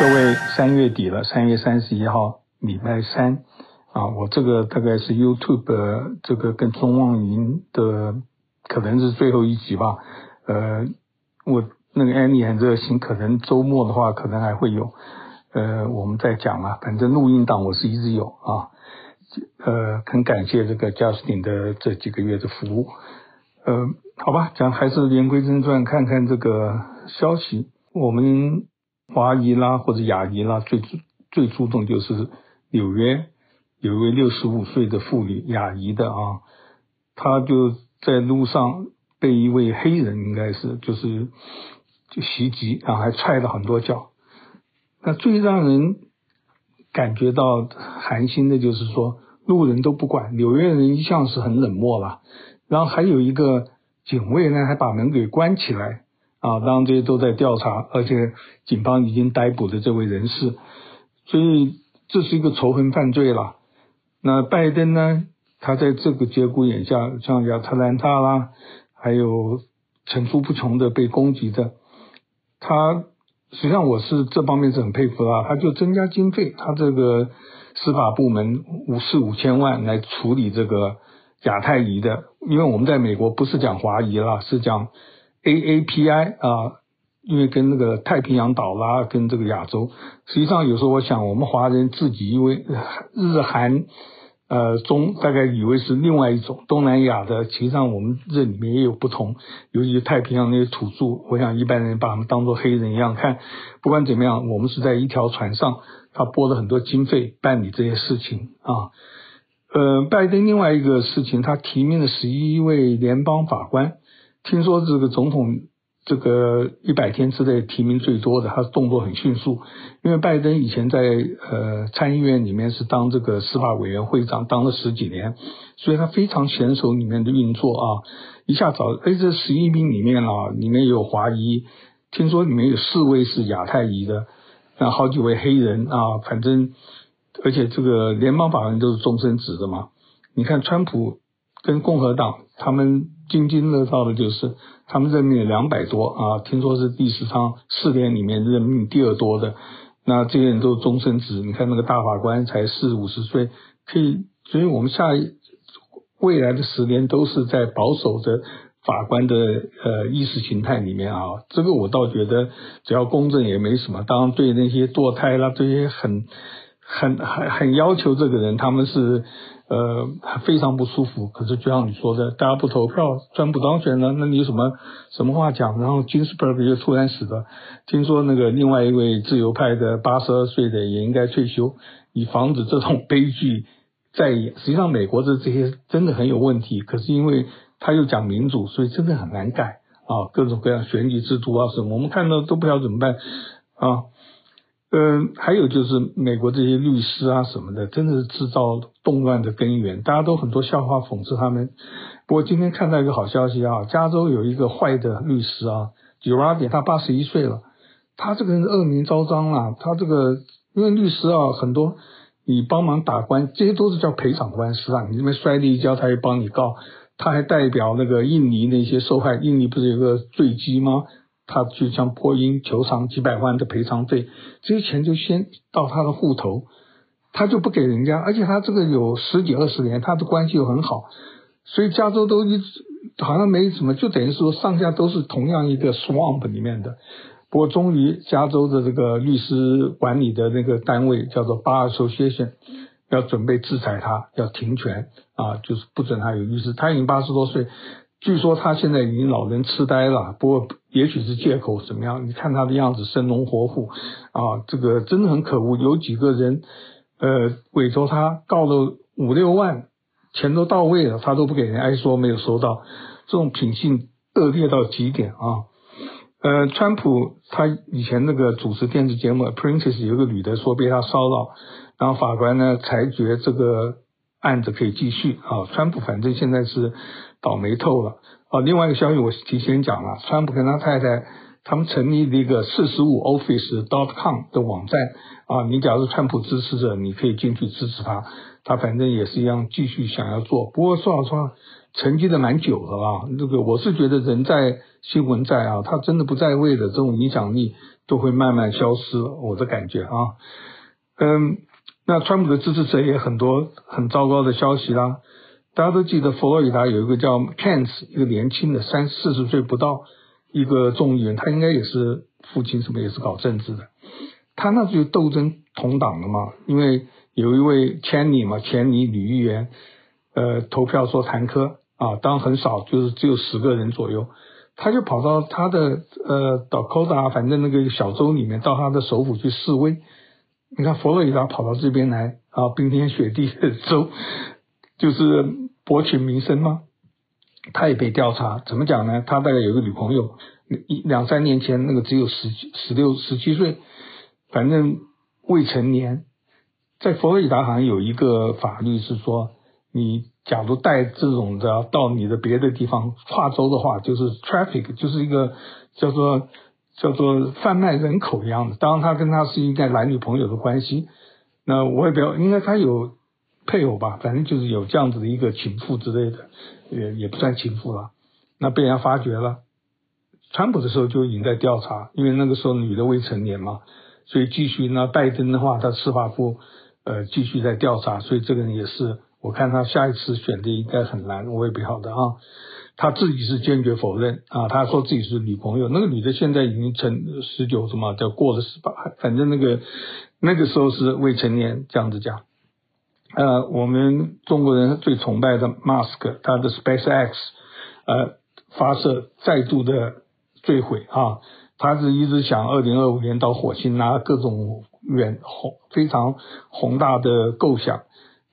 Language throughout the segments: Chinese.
各位，三月底了，三月三十一号，礼拜三啊，我这个大概是 YouTube 这个跟中望云的，可能是最后一集吧。呃，我那个 Annie 很热心，可能周末的话，可能还会有。呃，我们再讲啊，反正录音档我是一直有啊。呃，很感谢这个 Justin 的这几个月的服务。呃，好吧，讲还是言归正传，看看这个消息，我们。华裔啦，或者亚裔啦，最最注重就是纽约有一位六十五岁的妇女，亚裔的啊，她就在路上被一位黑人，应该是就是就袭击，然后还踹了很多脚。那最让人感觉到寒心的就是说，路人都不管，纽约人一向是很冷漠了，然后还有一个警卫呢，还把门给关起来。啊，当然这些都在调查，而且警方已经逮捕了这位人士，所以这是一个仇恨犯罪了。那拜登呢？他在这个节骨眼下，像亚特兰大啦，还有层出不穷的被攻击的，他实际上我是这方面是很佩服他，他就增加经费，他这个司法部门五四五千万来处理这个亚太裔的，因为我们在美国不是讲华裔啦，是讲。AAPI 啊，因为跟那个太平洋岛啦，跟这个亚洲，实际上有时候我想，我们华人自己因为 日韩呃中大概以为是另外一种东南亚的，其实上我们这里面也有不同，尤其是太平洋那些土著，我想一般人把他们当作黑人一样看。不管怎么样，我们是在一条船上，他拨了很多经费办理这些事情啊。呃，拜登另外一个事情，他提名了十一位联邦法官。听说这个总统这个一百天之内提名最多的，他动作很迅速。因为拜登以前在呃参议院里面是当这个司法委员会长，当了十几年，所以他非常娴熟里面的运作啊。一下找哎，这十一名里面啊，里面有华裔，听说里面有四位是亚太裔的，那好几位黑人啊，反正而且这个联邦法官都是终身制的嘛。你看川普跟共和党他们。津津乐道的就是他们任命两百多啊，听说是历史上四年里面任命第二多的。那这些人都是终身制，你看那个大法官才四五十岁，可以，所以我们下一未来的十年都是在保守的法官的呃意识形态里面啊。这个我倒觉得只要公正也没什么。当然对那些堕胎啦，这些很很很很要求这个人，他们是。呃，非常不舒服。可是就像你说的，大家不投票，专不当选呢，那你有什么什么话讲？然后金斯伯格又突然死了。听说那个另外一位自由派的八十二岁的也应该退休，以防止这种悲剧再演。实际上，美国的这些真的很有问题。可是因为他又讲民主，所以真的很难改啊，各种各样选举制度啊什么，我们看到都不知道怎么办啊。嗯，还有就是美国这些律师啊什么的，真的是制造动乱的根源。大家都很多笑话讽刺他们。不过今天看到一个好消息啊，加州有一个坏的律师啊，Girardi，他八十一岁了，他这个人恶名昭彰啊。他这个因为律师啊很多，你帮忙打官，这些都是叫赔偿官司啊。你这边摔了一跤，他也帮你告。他还代表那个印尼那些受害，印尼不是有个坠机吗？他就像波音求偿几百万的赔偿费，这些钱就先到他的户头，他就不给人家，而且他这个有十几二十年，他的关系又很好，所以加州都一直好像没什么，就等于说上下都是同样一个 swamp 里面的。不过终于加州的这个律师管理的那个单位叫做 Bar Association 要准备制裁他，要停权啊，就是不准他有律师。他已经八十多岁。据说他现在已经老人痴呆了，不过也许是借口怎么样？你看他的样子生龙活虎啊，这个真的很可恶。有几个人呃委托他告了五六万，钱都到位了，他都不给人，还说没有收到，这种品性恶劣到极点啊。呃，川普他以前那个主持电视节目《Apprentice》有个女的说被他骚扰，然后法官呢裁决这个案子可以继续啊。川普反正现在是。倒霉透了啊！另外一个消息我提前讲了，川普跟他太太他们成立了一个四十五 office dot com 的网站啊，你假如川普支持者，你可以进去支持他，他反正也是一样继续想要做。不过说老实话，沉寂的蛮久了啊。这个我是觉得人在新闻在啊，他真的不在位的这种影响力都会慢慢消失，我的感觉啊，嗯，那川普的支持者也很多很糟糕的消息啦，大家都记得佛罗里达有一个叫 Kent 一个年轻的三四十岁不到一个众议员，他应该也是父亲什么也是搞政治的，他那就斗争同党的嘛，因为有一位 Cheney 嘛，千里女议员，呃，投票说弹劾。啊，当然很少，就是只有十个人左右，他就跑到他的呃，Dakota，反正那个小州里面，到他的首府去示威。你看佛罗里达跑到这边来啊，冰天雪地的州，就是博取名声吗？他也被调查，怎么讲呢？他大概有个女朋友，一两三年前那个只有十十六十七岁，反正未成年，在佛罗里达好像有一个法律是说你。假如带这种的到你的别的地方跨州的话，就是 traffic，就是一个叫做叫做贩卖人口一样的。当然，他跟他是应该男女朋友的关系。那我也不要，应该他有配偶吧，反正就是有这样子的一个情妇之类的，也也不算情妇了。那被人家发觉了，川普的时候就已经在调查，因为那个时候女的未成年嘛，所以继续。那拜登的话，他司法部呃继续在调查，所以这个人也是。我看他下一次选的应该很难，我也不晓得啊。他自己是坚决否认啊，他说自己是女朋友，那个女的现在已经成十九什么，叫过了十八，反正那个那个时候是未成年，这样子讲。呃，我们中国人最崇拜的 Mask，他的 SpaceX，呃，发射再度的坠毁啊，他是一直想二零二五年到火星拿各种远宏非常宏大的构想。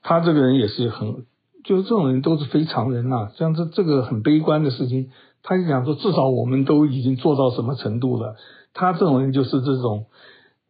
他这个人也是很，就是这种人都是非常人呐、啊。像这这个很悲观的事情，他就讲说，至少我们都已经做到什么程度了。他这种人就是这种，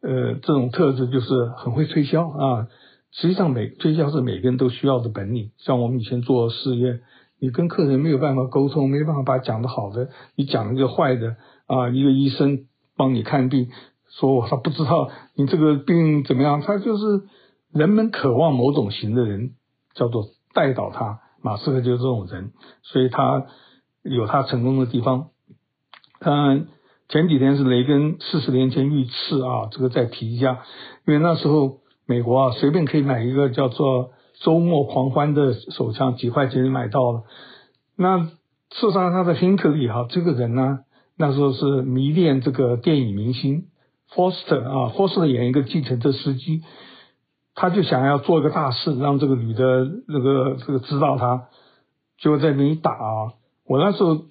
呃，这种特质就是很会推销啊。实际上每，推销是每个人都需要的本领。像我们以前做事业，你跟客人没有办法沟通，没办法把讲的好的，你讲一个坏的啊。一个医生帮你看病，说他不知道你这个病怎么样，他就是。人们渴望某种型的人，叫做带导他。马斯克就是这种人，所以他有他成功的地方。嗯，前几天是雷根四十年前遇刺啊，这个再提一下，因为那时候美国啊随便可以买一个叫做“周末狂欢”的手枪，几块钱就买到了。那刺杀他的希克里哈这个人呢，那时候是迷恋这个电影明星 Forster 啊，Forster 演一个计程车司机。他就想要做一个大事，让这个女的那个这个知道他，就在那里打啊。我那时候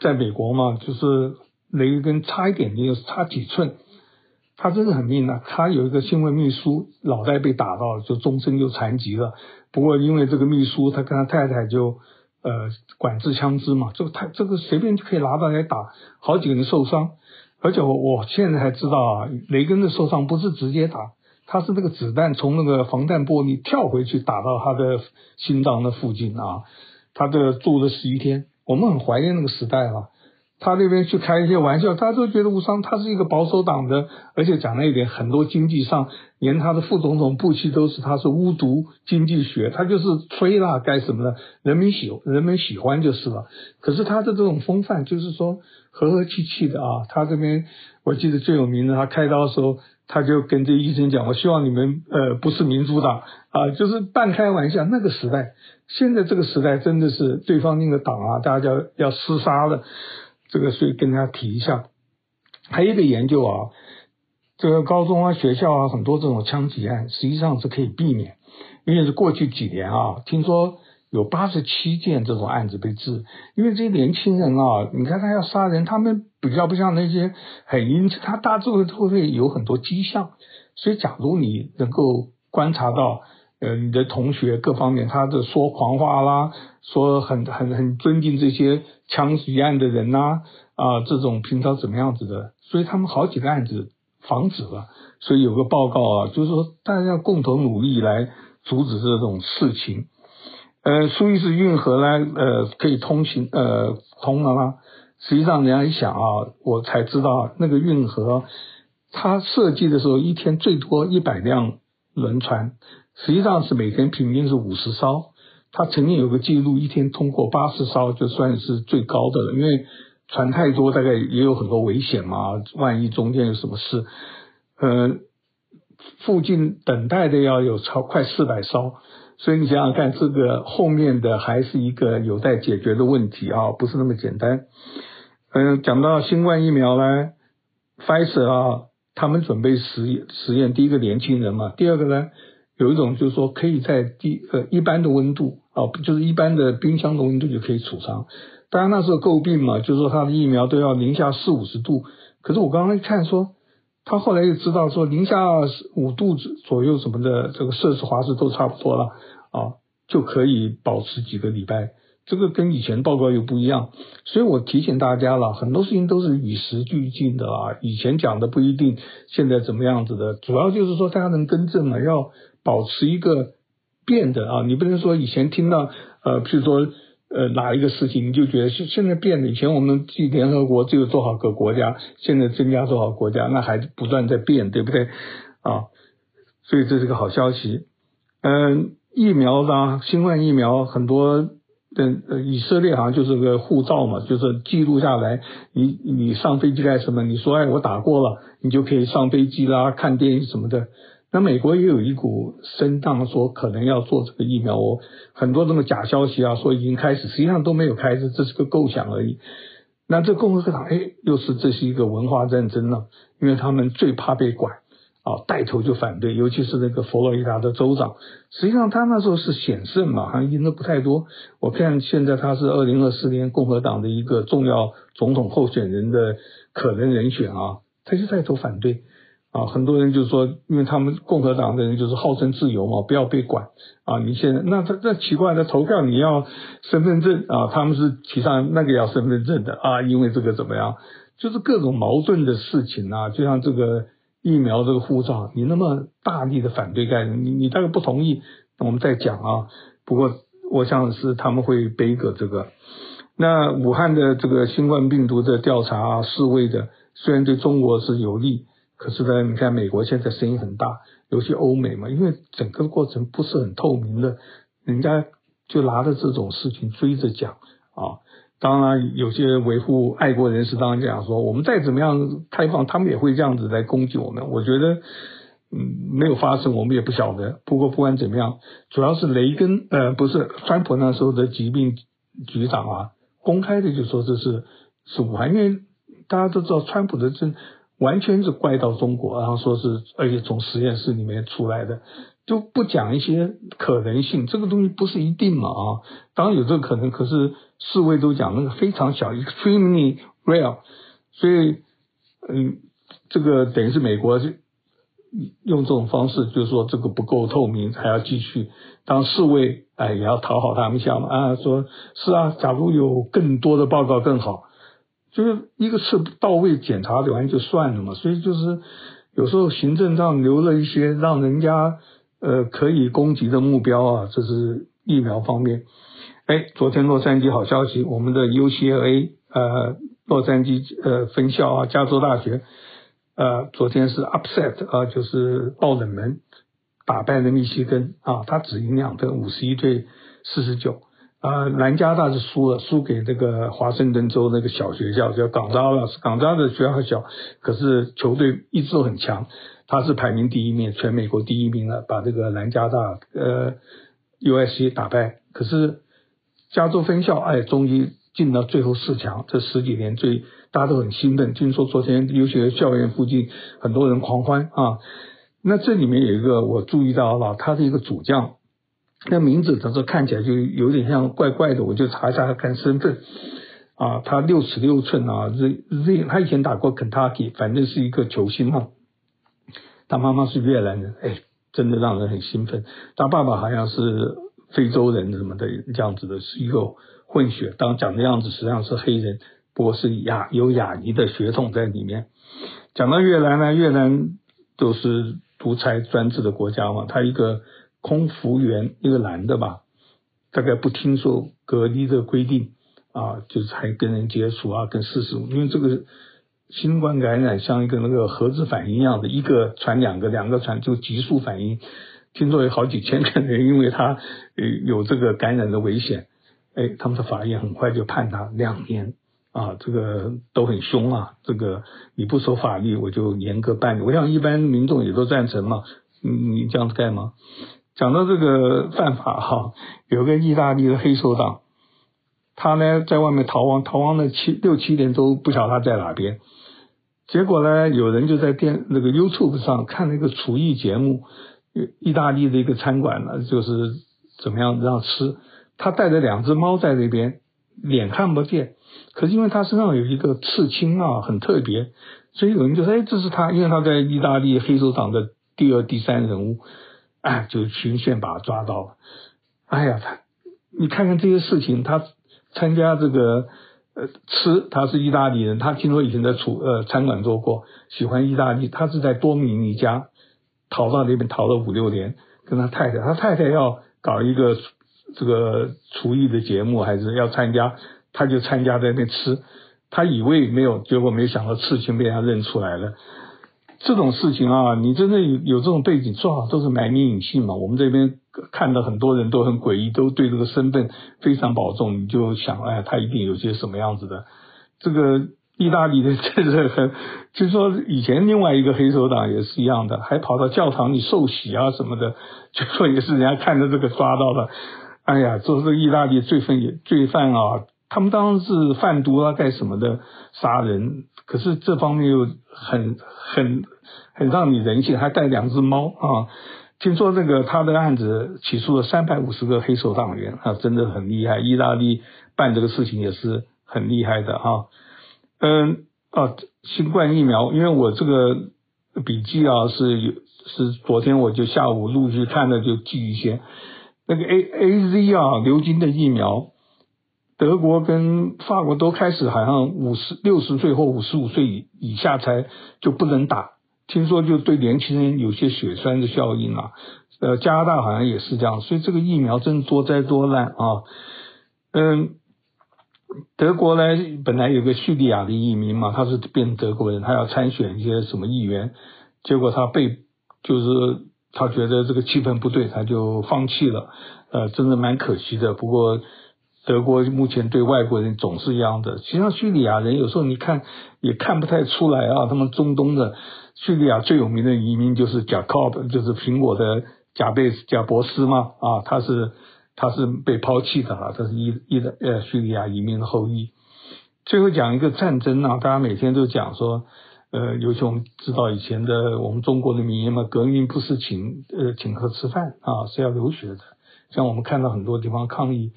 在美国嘛，就是雷根差一点，就差几寸。他真的很命啊，他有一个新闻秘书脑袋被打到了，就终身就残疾了。不过因为这个秘书，他跟他太太就呃管制枪支嘛，这个他这个随便就可以拿到来打，好几个人受伤。而且我我现在才知道啊，雷根的受伤不是直接打。他是那个子弹从那个防弹玻璃跳回去打到他的心脏的附近啊，他这个住了十一天，我们很怀念那个时代啊。他那边去开一些玩笑，大家都觉得无伤。他是一个保守党的，而且讲了一点，很多经济上，连他的副总统布希都是他是巫毒经济学，他就是吹啦，干什么的，人民喜人们喜欢就是了。可是他的这种风范就是说和和气气的啊。他这边我记得最有名的，他开刀的时候。他就跟这医生讲：“我希望你们呃不是民主党啊，就是半开玩笑。那个时代，现在这个时代真的是对方那个党啊，大家要要厮杀了。这个所以跟大家提一下。还有一个研究啊，这个高中啊、学校啊，很多这种枪击案实际上是可以避免，因为是过去几年啊，听说。”有八十七件这种案子被治，因为这些年轻人啊，你看他要杀人，他们比较不像那些很阴，他大致会都会有很多迹象。所以，假如你能够观察到，呃，你的同学各方面，他的说狂话啦，说很很很尊敬这些枪击案的人呐，啊，这种平常怎么样子的，所以他们好几个案子防止了。所以有个报告啊，就是说大家要共同努力来阻止这种事情。呃，苏伊士运河呢，呃，可以通行，呃，通了吗？实际上，人家一想啊，我才知道那个运河，它设计的时候一天最多一百辆轮船，实际上是每天平均是五十艘。它曾经有个记录，一天通过八十艘就算是最高的了。因为传太多，大概也有很多危险嘛。万一中间有什么事，呃，附近等待的要有超快四百艘，所以你想想看，这个后面的还是一个有待解决的问题啊，不是那么简单。嗯、讲到新冠疫苗呢，Pfizer 啊，他们准备实实验，第一个年轻人嘛，第二个呢，有一种就是说可以在低呃一般的温度啊，就是一般的冰箱的温度就可以储藏。当然那时候诟病嘛，就是说它的疫苗都要零下四五十度。可是我刚刚一看说，他后来又知道说零下五度左右什么的这个摄氏华氏都差不多了啊，就可以保持几个礼拜。这个跟以前报告又不一样，所以我提醒大家了，很多事情都是与时俱进的啊。以前讲的不一定现在怎么样子的，主要就是说大家能更正嘛，要保持一个变的啊。你不能说以前听到呃，譬如说。呃，哪一个事情你就觉得现现在变了？以前我们记联合国只有多少个国家，现在增加多少国家，那还不断在变，对不对？啊，所以这是个好消息。嗯，疫苗呢，新冠疫苗很多，呃，以色列好像就是个护照嘛，就是记录下来，你你上飞机干什么？你说哎，我打过了，你就可以上飞机啦，看电影什么的。那美国也有一股声荡，说可能要做这个疫苗哦，很多这么假消息啊，说已经开始，实际上都没有开始，这是个构想而已。那这共和党，哎，又是这是一个文化战争了，因为他们最怕被管啊，带头就反对，尤其是那个佛罗里达的州长，实际上他那时候是险胜嘛，好像赢的不太多。我看现在他是二零二四年共和党的一个重要总统候选人的可能人选啊，他就带头反对。啊，很多人就说，因为他们共和党的人就是号称自由嘛，不要被管啊。你现在那他那奇怪的投票你要身份证啊，他们是提倡那个要身份证的啊，因为这个怎么样，就是各种矛盾的事情啊。就像这个疫苗这个护照，你那么大力的反对概念，你你大概不同意，我们再讲啊。不过我想是他们会背个这个。那武汉的这个新冠病毒的调查啊，示威的，虽然对中国是有利。可是呢，你看美国现在声音很大，尤其欧美嘛，因为整个过程不是很透明的，人家就拿着这种事情追着讲啊。当然，有些维护爱国人士当然讲说，我们再怎么样开放，他们也会这样子来攻击我们。我觉得，嗯，没有发生，我们也不晓得。不过不管怎么样，主要是雷根，呃，不是川普那时候的疾病局长啊，公开的就说这是是武汉，因为大家都知道川普的政。完全是怪到中国，然后说是而且从实验室里面出来的，就不讲一些可能性，这个东西不是一定嘛啊，当然有这个可能，可是四位都讲那个非常小，extremely rare，所以嗯，这个等于是美国用这种方式，就是说这个不够透明，还要继续。当世卫哎也要讨好他们一下嘛啊，说是啊，假如有更多的报告更好。就是一个次到位检查完就算了嘛，所以就是有时候行政上留了一些让人家呃可以攻击的目标啊，这是疫苗方面。哎，昨天洛杉矶好消息，我们的 UCLA 呃洛杉矶呃分校啊，加州大学呃昨天是 upset 啊，就是爆冷门打败了密西根啊，他只赢两分，五十一对四十九。啊，南加大是输了，输给这个华盛顿州那个小学校叫港扎了，港扎的学校小，可是球队一直都很强，他是排名第一名，全美国第一名了，把这个南加大呃 USC 打败。可是加州分校哎，终于进到最后四强，这十几年最大家都很兴奋。听说昨天留学校园附近很多人狂欢啊，那这里面有一个我注意到了，他是一个主将。那名字，他说看起来就有点像怪怪的，我就查一下看身份啊，他六尺六寸啊，Z Z，他以前打过 Kentucky，反正是一个球星嘛。他妈妈是越南人，哎，真的让人很兴奋。他爸爸好像是非洲人什么的这样子的，是一个混血。当讲的样子实际上是黑人，不过是亚有亚裔的血统在里面。讲到越南呢，越南都是独裁专制的国家嘛，他一个。空服员一个男的吧，大概不听说隔离的规定啊，就是还跟人接触啊，跟四十，因为这个新冠感染像一个那个核子反应一样的，一个传两个，两个传就急速反应。听说有好几千个人因为他有这个感染的危险，哎，他们的法院很快就判他两年啊，这个都很凶啊，这个你不守法律，我就严格办理。我想一般民众也都赞成嘛，你你这样子干吗？讲到这个犯法哈，有个意大利的黑手党，他呢在外面逃亡，逃亡了七六七年都不晓得他在哪边。结果呢，有人就在电那个 YouTube 上看了一个厨艺节目，意大利的一个餐馆呢，就是怎么样让吃。他带着两只猫在那边，脸看不见，可是因为他身上有一个刺青啊，很特别，所以有人就说：“哎，这是他，因为他在意大利黑手党的第二、第三人物。”哎，就巡线把他抓到了。哎呀，他，你看看这些事情，他参加这个呃吃，他是意大利人，他听说以前在厨呃餐馆做过，喜欢意大利，他是在多米尼加逃到那边逃了五六年，跟他太太，他太太要搞一个这个厨艺的节目，还是要参加，他就参加在那吃，他以为没有，结果没想到事情被他认出来了。这种事情啊，你真的有有这种背景，最好都是埋名隐姓嘛。我们这边看到很多人都很诡异，都对这个身份非常保重，你就想，哎，他一定有些什么样子的。这个意大利的这个很，就说以前另外一个黑手党也是一样的，还跑到教堂里受洗啊什么的，就说也是人家看着这个抓到了。哎呀，做这个意大利罪犯也罪犯啊，他们当然是贩毒啊，干什么的杀人，可是这方面又很很。很让你人性，还带两只猫啊！听说这个他的案子起诉了三百五十个黑手党员啊，真的很厉害。意大利办这个事情也是很厉害的哈。嗯啊，新冠疫苗，因为我这个笔记啊是有是昨天我就下午陆续看了就记一些。那个 A A Z 啊，流经的疫苗，德国跟法国都开始好像五十六十岁或五十五岁以以下才就不能打。听说就对年轻人有些血栓的效应啊，呃，加拿大好像也是这样，所以这个疫苗真多灾多难啊。嗯，德国呢，本来有个叙利亚的移民嘛，他是变德国人，他要参选一些什么议员，结果他被就是他觉得这个气氛不对，他就放弃了，呃，真的蛮可惜的。不过。德国目前对外国人总是一样的，实际上叙利亚人有时候你看也看不太出来啊。他们中东的叙利亚最有名的移民就是贾科布，就是苹果的贾贝贾伯斯嘛啊，他是他是被抛弃的啊，他是伊伊的呃叙利亚移民的后裔。最后讲一个战争啊，大家每天都讲说，呃，尤其我们知道以前的我们中国的名言嘛，革命不是请呃请客吃饭啊，是要留学的。像我们看到很多地方抗议。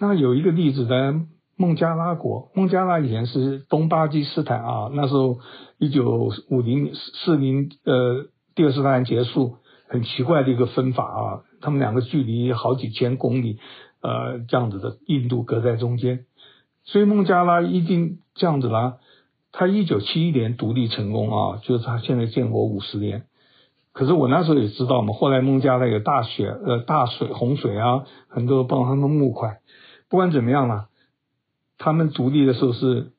那有一个例子在孟加拉国，孟加拉以前是东巴基斯坦啊，那时候一九五零四零呃第二次大战结束，很奇怪的一个分法啊，他们两个距离好几千公里，呃这样子的，印度隔在中间，所以孟加拉一定这样子啦。他一九七一年独立成功啊，就是他现在建国五十年，可是我那时候也知道嘛，后来孟加拉有大雪呃大水洪水啊，很多帮他们募款。不管怎么样了，他们独立的时候是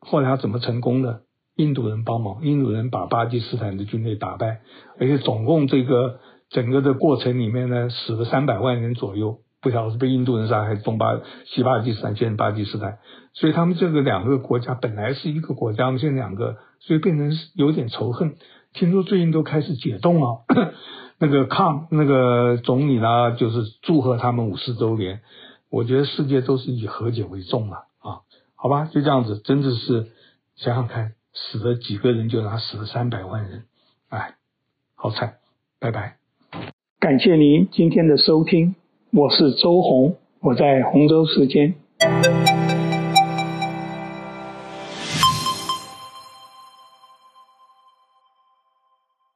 后来他怎么成功的？印度人帮忙，印度人把巴基斯坦的军队打败，而且总共这个整个的过程里面呢，死了三百万人左右，不晓得是被印度人杀还是东巴西巴基斯坦现在巴基斯坦，所以他们这个两个国家本来是一个国家，现在两个，所以变成有点仇恨。听说最近都开始解冻了，那个康那个总理呢，就是祝贺他们五十周年。我觉得世界都是以和解为重了，啊，好吧，就这样子，真的是想想看，死了几个人就拿死了三百万人，哎，好惨，拜拜，感谢您今天的收听，我是周红，我在洪州时间。